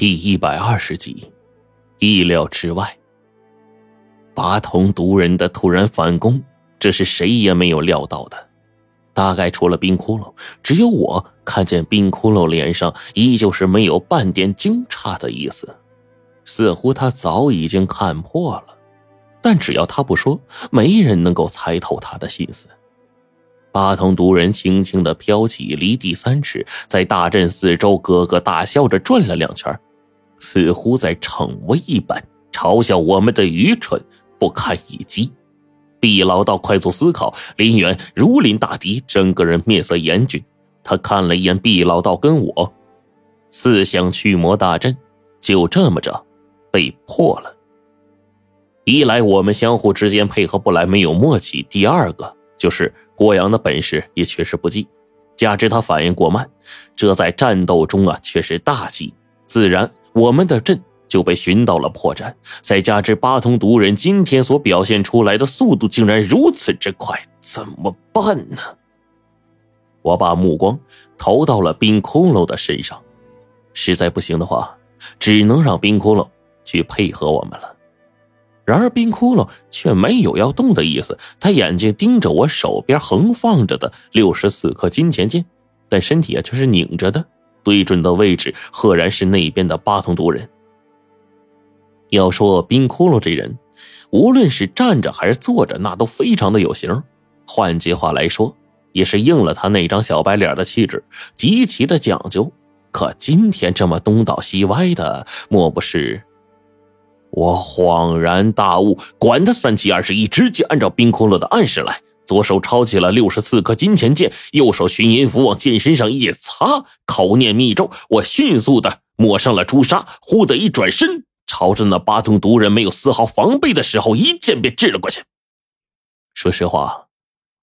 第一百二十集，意料之外。八通毒人的突然反攻，这是谁也没有料到的。大概除了冰窟窿，只有我看见冰窟窿脸上依旧是没有半点惊诧的意思，似乎他早已经看破了。但只要他不说，没人能够猜透他的心思。八通毒人轻轻的飘起，离地三尺，在大阵四周咯咯大笑着转了两圈。似乎在逞威一般，嘲笑我们的愚蠢不堪一击。毕老道快速思考，林远如临大敌，整个人面色严峻。他看了一眼毕老道跟我，四象驱魔大阵就这么着被破了。一来我们相互之间配合不来，没有默契；第二个就是郭阳的本事也确实不济，加之他反应过慢，这在战斗中啊却是大忌，自然。我们的阵就被寻到了破绽，再加之八通毒人今天所表现出来的速度竟然如此之快，怎么办呢？我把目光投到了冰窟窿的身上，实在不行的话，只能让冰窟窿去配合我们了。然而冰窟窿却没有要动的意思，他眼睛盯着我手边横放着的六十四颗金钱剑，但身体啊却是拧着的。对准的位置，赫然是那边的八通毒人。要说冰窟窿这人，无论是站着还是坐着，那都非常的有型。换句话来说，也是应了他那张小白脸的气质，极其的讲究。可今天这么东倒西歪的，莫不是？我恍然大悟，管他三七二十一，直接按照冰窟窿的暗示来。左手抄起了六十四颗金钱剑，右手寻音符往剑身上一擦，口念密咒。我迅速的抹上了朱砂，忽的一转身，朝着那八通毒人没有丝毫防备的时候，一剑便掷了过去。说实话，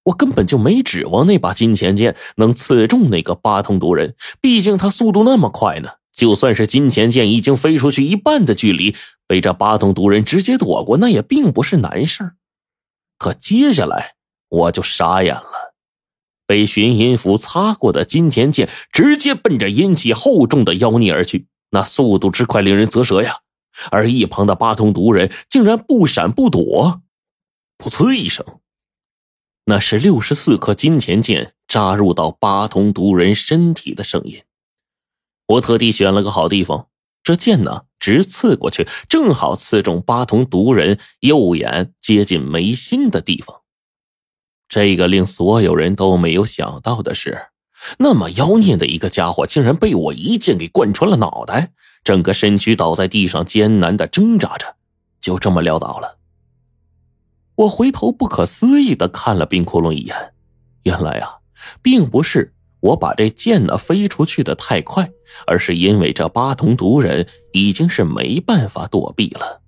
我根本就没指望那把金钱剑能刺中那个八通毒人，毕竟他速度那么快呢。就算是金钱剑已经飞出去一半的距离，被这八通毒人直接躲过，那也并不是难事可接下来。我就傻眼了，被寻阴符擦过的金钱剑直接奔着阴气厚重的妖孽而去，那速度之快令人啧舌呀！而一旁的八通毒人竟然不闪不躲，噗呲一声，那是六十四颗金钱剑扎入到八通毒人身体的声音。我特地选了个好地方，这剑呢直刺过去，正好刺中八通毒人右眼接近眉心的地方。这个令所有人都没有想到的是，那么妖孽的一个家伙，竟然被我一剑给贯穿了脑袋，整个身躯倒在地上，艰难的挣扎着，就这么撂倒了。我回头不可思议的看了冰窟窿一眼，原来啊，并不是我把这剑呢飞出去的太快，而是因为这八通毒人已经是没办法躲避了，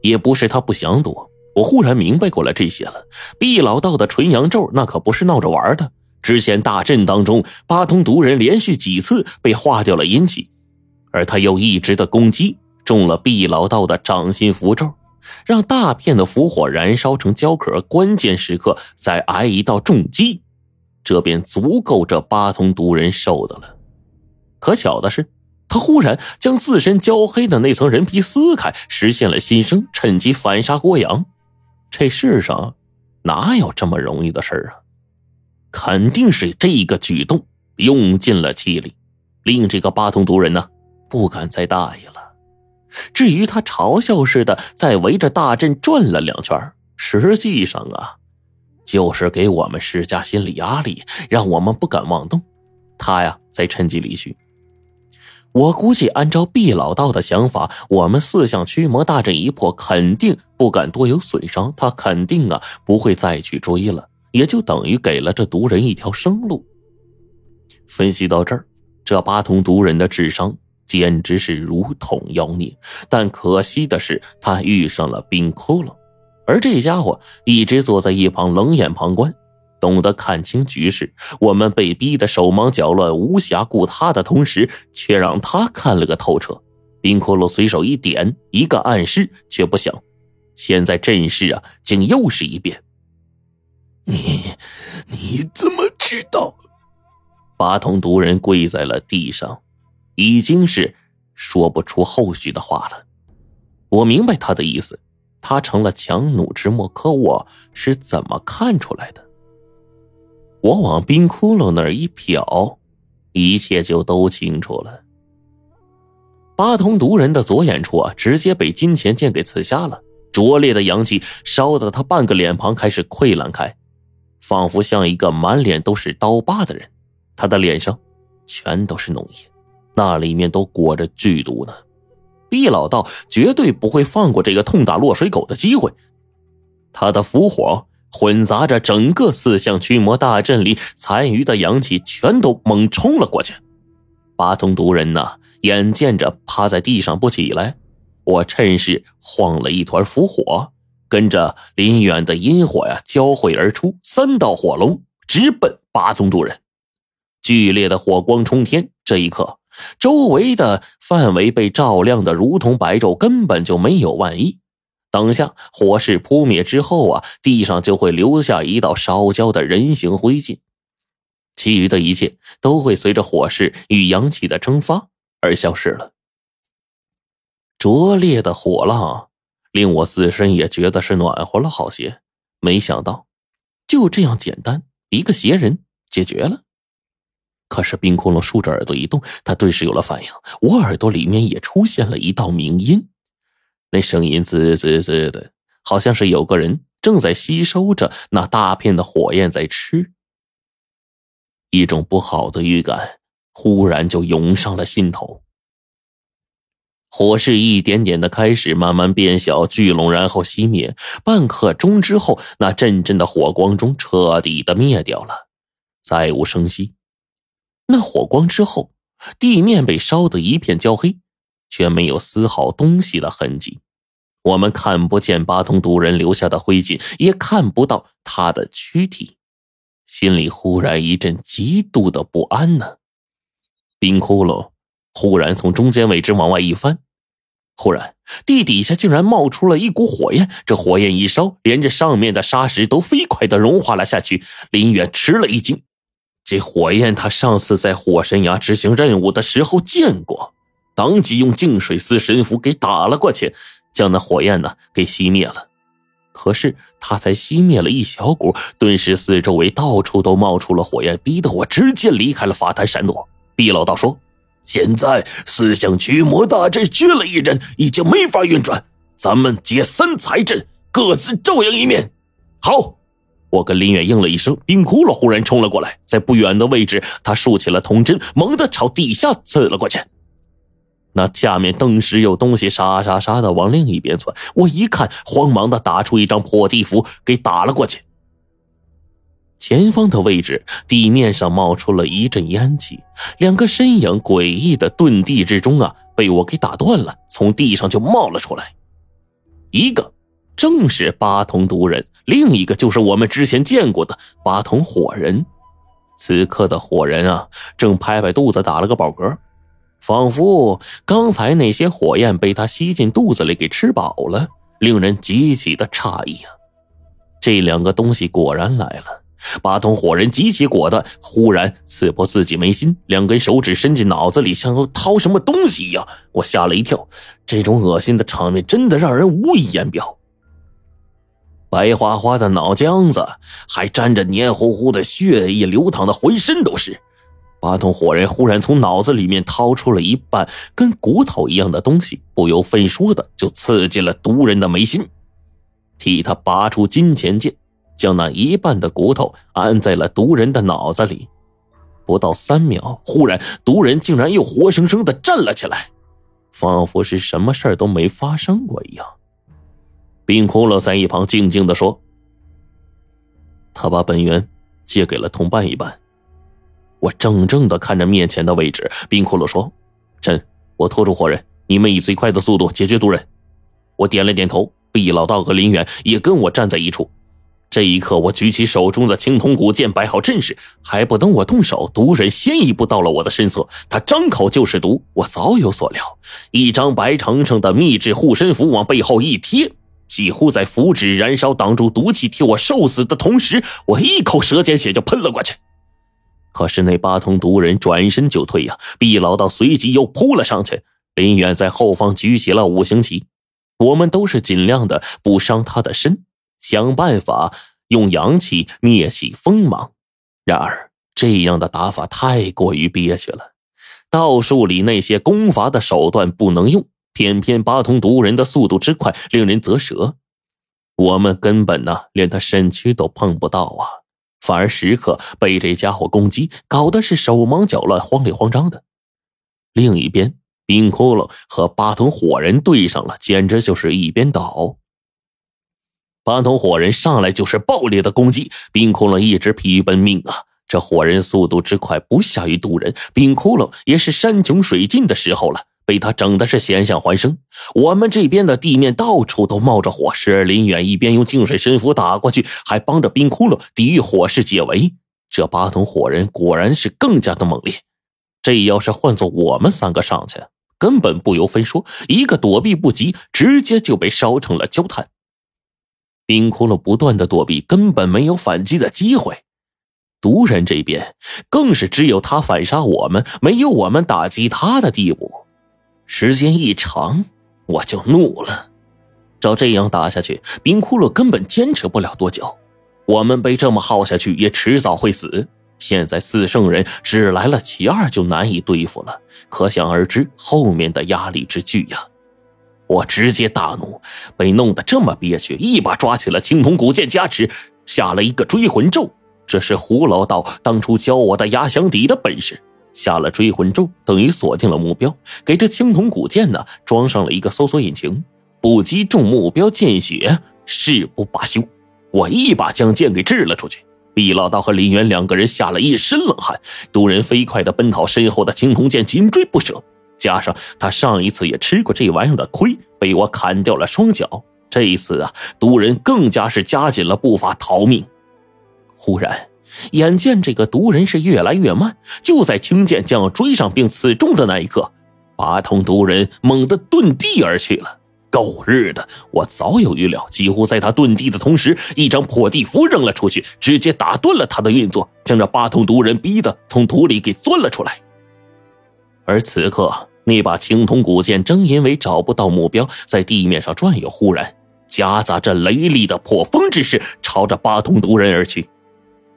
也不是他不想躲。我忽然明白过来这些了。毕老道的纯阳咒那可不是闹着玩的。之前大阵当中，八通毒人连续几次被化掉了阴气，而他又一直的攻击中了毕老道的掌心符咒，让大片的符火燃烧成焦壳。关键时刻再挨一道重击，这便足够这八通毒人受的了。可巧的是，他忽然将自身焦黑的那层人皮撕开，实现了新生，趁机反杀郭阳。这世上哪有这么容易的事儿啊？肯定是这个举动用尽了气力，令这个八通毒人呢不敢再大意了。至于他嘲笑似的在围着大阵转了两圈，实际上啊，就是给我们施加心理压力，让我们不敢妄动。他呀，在趁机离去。我估计，按照毕老道的想法，我们四象驱魔大阵一破，肯定不敢多有损伤。他肯定啊，不会再去追了，也就等于给了这毒人一条生路。分析到这儿，这八通毒人的智商简直是如同妖孽。但可惜的是，他遇上了冰窟窿，而这家伙一直坐在一旁冷眼旁观。懂得看清局势，我们被逼得手忙脚乱，无暇顾他的同时，却让他看了个透彻。冰窟窿随手一点，一个暗示，却不想，现在阵势啊，竟又是一变。你你怎么知道？八通毒人跪在了地上，已经是说不出后续的话了。我明白他的意思，他成了强弩之末，可我是怎么看出来的？我往冰窟窿那儿一瞟，一切就都清楚了。八通毒人的左眼处啊，直接被金钱剑给刺瞎了，拙劣的阳气烧得他半个脸庞开始溃烂开，仿佛像一个满脸都是刀疤的人。他的脸上全都是脓液，那里面都裹着剧毒呢。毕老道绝对不会放过这个痛打落水狗的机会，他的符火。混杂着整个四象驱魔大阵里残余的阳气，全都猛冲了过去。八通毒人呐，眼见着趴在地上不起来，我趁势晃了一团符火，跟着林远的阴火呀交汇而出，三道火龙直奔八宗渡人。剧烈的火光冲天，这一刻，周围的范围被照亮的如同白昼，根本就没有万一。等下火势扑灭之后啊，地上就会留下一道烧焦的人形灰烬，其余的一切都会随着火势与阳气的蒸发而消失了。灼烈的火浪令我自身也觉得是暖和了好些，没想到就这样简单，一个邪人解决了。可是冰窟窿竖着耳朵一动，他顿时有了反应，我耳朵里面也出现了一道鸣音。那声音滋滋滋的，好像是有个人正在吸收着那大片的火焰在吃。一种不好的预感忽然就涌上了心头。火势一点点的开始慢慢变小聚拢，然后熄灭。半刻钟之后，那阵阵的火光中彻底的灭掉了，再无声息。那火光之后，地面被烧得一片焦黑。却没有丝毫东西的痕迹，我们看不见八通毒人留下的灰烬，也看不到他的躯体，心里忽然一阵极度的不安呢。冰窟窿忽然从中间位置往外一翻，忽然地底下竟然冒出了一股火焰，这火焰一烧，连着上面的沙石都飞快的融化了下去。林远吃了一惊，这火焰他上次在火神崖执行任务的时候见过。当即用净水司神符给打了过去，将那火焰呢给熄灭了。可是他才熄灭了一小股，顿时四周围到处都冒出了火焰，逼得我直接离开了法坛闪躲。毕老道说：“现在四象驱魔大阵缺了一人，已经没法运转，咱们结三才阵，各自照应一面。”好，我跟林远应了一声。冰窟窿忽然冲了过来，在不远的位置，他竖起了铜针，猛地朝地下刺了过去。那下面顿时有东西沙沙沙的往另一边窜，我一看，慌忙的打出一张破地符给打了过去。前方的位置，地面上冒出了一阵烟气，两个身影诡异的遁地之中啊，被我给打断了，从地上就冒了出来。一个正是八通毒人，另一个就是我们之前见过的八通火人。此刻的火人啊，正拍拍肚子打了个饱嗝。仿佛刚才那些火焰被他吸进肚子里给吃饱了，令人极其的诧异啊！这两个东西果然来了。八通火人极其果断，忽然刺破自己眉心，两根手指伸进脑子里，像要掏什么东西一样。我吓了一跳，这种恶心的场面真的让人无以言表。白花花的脑浆子，还沾着黏糊糊的血液，流淌的浑身都是。八通火人忽然从脑子里面掏出了一半跟骨头一样的东西，不由分说的就刺进了毒人的眉心，替他拔出金钱剑，将那一半的骨头安在了毒人的脑子里。不到三秒，忽然毒人竟然又活生生的站了起来，仿佛是什么事儿都没发生过一样。冰窟窿在一旁静静的说：“他把本源借给了同伴一半。”我怔怔的看着面前的位置，冰窟窿说：“朕，我拖住活人，你们以最快的速度解决毒人。”我点了点头。毕老道和林远也跟我站在一处。这一刻，我举起手中的青铜古剑，摆好阵势。还不等我动手，毒人先一步到了我的身侧，他张口就是毒。我早有所料，一张白澄澄的秘制护身符往背后一贴，几乎在符纸燃烧挡住毒气替我受死的同时，我一口舌尖血就喷了过去。可是那八通毒人转身就退呀，毕老道随即又扑了上去，林远在后方举起了五行旗，我们都是尽量的不伤他的身，想办法用阳气灭起锋芒。然而这样的打法太过于憋屈了，道术里那些功法的手段不能用，偏偏八通毒人的速度之快令人啧舌，我们根本呢连他身躯都碰不到啊，反而时刻被这家伙攻击，搞得是手忙脚乱、慌里慌张的。另一边。冰窟窿和八通火人对上了，简直就是一边倒。八通火人上来就是暴烈的攻击，冰窟窿一直疲于奔命啊！这火人速度之快不下于毒人，冰窟窿也是山穷水尽的时候了，被他整的是险象环生。我们这边的地面到处都冒着火，时而林远一边用净水神符打过去，还帮着冰窟窿抵御火势解围。这八桶火人果然是更加的猛烈，这要是换做我们三个上去。根本不由分说，一个躲避不及，直接就被烧成了焦炭。冰窟窿不断的躲避，根本没有反击的机会。毒人这边更是只有他反杀我们，没有我们打击他的地步。时间一长，我就怒了。照这样打下去，冰窟窿根本坚持不了多久。我们被这么耗下去，也迟早会死。现在四圣人只来了其二就难以对付了，可想而知后面的压力之巨呀！我直接大怒，被弄得这么憋屈，一把抓起了青铜古剑加持，下了一个追魂咒。这是胡老道当初教我的压箱底的本事。下了追魂咒，等于锁定了目标，给这青铜古剑呢装上了一个搜索引擎，不击中目标见血，誓不罢休。我一把将剑给掷了出去。毕老道和林渊两个人吓了一身冷汗，众人飞快的奔逃，身后的青铜剑紧追不舍。加上他上一次也吃过这玩意儿的亏，被我砍掉了双脚。这一次啊，毒人更加是加紧了步伐逃命。忽然，眼见这个毒人是越来越慢，就在青剑将要追上并刺中的那一刻，八通毒人猛地遁地而去了。狗日的！我早有预料，几乎在他遁地的同时，一张破地符扔了出去，直接打断了他的运作，将这八通毒人逼得从土里给钻了出来。而此刻，那把青铜古剑正因为找不到目标，在地面上转悠，忽然夹杂着雷厉的破风之势，朝着八通毒人而去。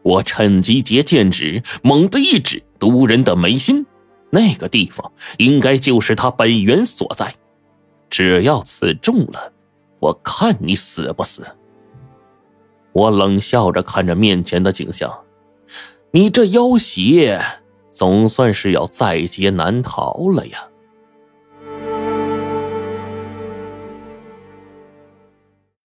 我趁机截剑指，猛地一指毒人的眉心，那个地方应该就是他本源所在。只要刺中了，我看你死不死！我冷笑着看着面前的景象，你这妖邪总算是要在劫难逃了呀！